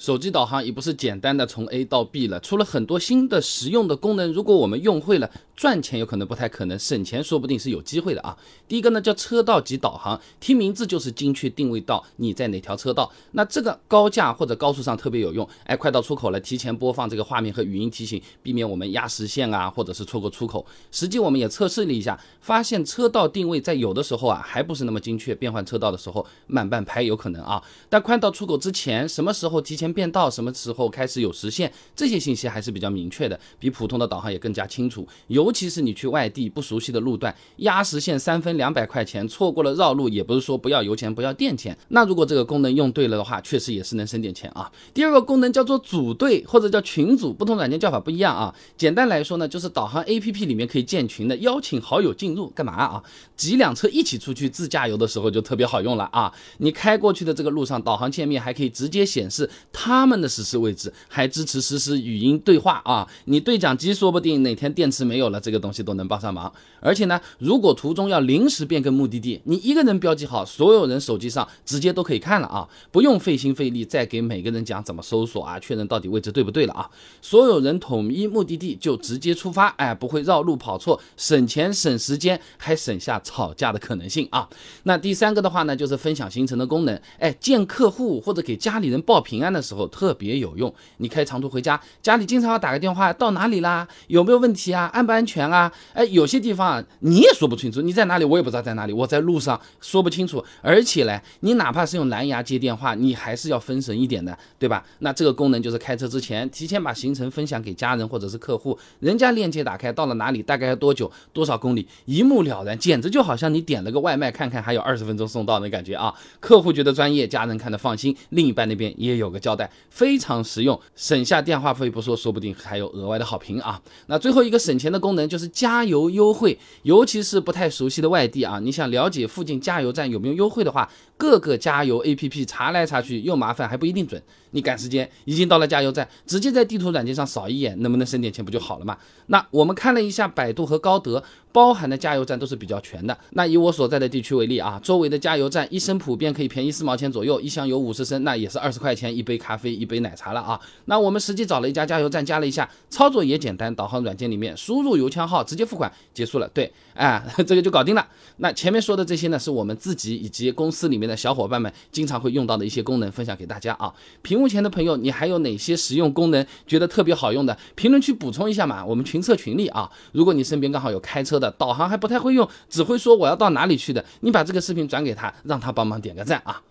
手机导航已不是简单的从 A 到 B 了，出了很多新的实用的功能，如果我们用会了，赚钱有可能不太可能，省钱说不定是有机会的啊。第一个呢叫车道级导航，听名字就是精确定位到你在哪条车道，那这个高架或者高速上特别有用。哎，快到出口了，提前播放这个画面和语音提醒，避免我们压实线啊，或者是错过出口。实际我们也测试了一下，发现车道定位在有的时候啊还不是那么精确，变换车道的时候慢半拍有可能啊。但快到出口之前，什么时候提前变道，什么时候开始有实线，这些信息还是比较明确的，比普通的导航也更加清楚。尤其是你去外地不熟悉的路段，压实线三分两百块钱，错过了绕路，也不是说不要油钱不要电钱。那如果这个功能用对了的话，确实也是能省点钱啊。第二个功能叫做组队或者叫群组，不同软件叫法不一样啊。简单来说呢，就是导航 APP 里面可以建群的，邀请好友进入，干嘛啊？几辆车一起出去自驾游的时候就特别好用了啊。你开过去的这个路上，导航界面还可以直接显示他们的实时位置，还支持实时语音对话啊。你对讲机说不定哪天电池没有了，这个东西都能帮上忙。而且呢，如果途中要临时变更目的地，你一个人标记好，所有人手机上直接都可以看了啊，不用费心费力再给每个人讲怎么搜索啊，确认到底位置对不对了啊。所有人统一目的地就直接出发，哎，不会绕路跑错，省钱省时间，还省下吵架的可能性啊。那第三个的话呢，就是分享行程的功能，哎，见客户或者给家里人报平安的时时候特别有用。你开长途回家，家里经常要打个电话，到哪里啦？有没有问题啊？安不安全啊？哎，有些地方啊，你也说不清楚，你在哪里，我也不知道在哪里，我在路上说不清楚。而且呢，你哪怕是用蓝牙接电话，你还是要分神一点的，对吧？那这个功能就是开车之前提前把行程分享给家人或者是客户，人家链接打开到了哪里，大概要多久，多少公里，一目了然，简直就好像你点了个外卖，看看还有二十分钟送到的感觉啊！客户觉得专业，家人看得放心，另一半那边也有个交代，非常实用，省下电话费不说，说不定还有额外的好评啊！那最后一个省钱的功能就是加油优惠，尤其是不太熟悉的外地啊，你想了解附近加油站有没有优惠的话，各个加油 APP 查来查去又麻烦还不一定准。你赶时间，已经到了加油站，直接在地图软件上扫一眼，能不能省点钱不就好了嘛？那我们看了一下百度和高德包含的加油站都是比较全的。那以我所在的地区为例啊，周围的加油站一升普遍可以便宜四毛钱左右，一箱油五十升，那也是二十块钱一杯咖咖啡一杯奶茶了啊。那我们实际找了一家加油站，加了一下，操作也简单，导航软件里面输入油枪号，直接付款结束了。对，哎，这个就搞定了。那前面说的这些呢，是我们自己以及公司里面的小伙伴们经常会用到的一些功能，分享给大家啊。屏幕前的朋友，你还有哪些实用功能觉得特别好用的？评论区补充一下嘛，我们群策群力啊。如果你身边刚好有开车的，导航还不太会用，只会说我要到哪里去的，你把这个视频转给他，让他帮忙点个赞啊。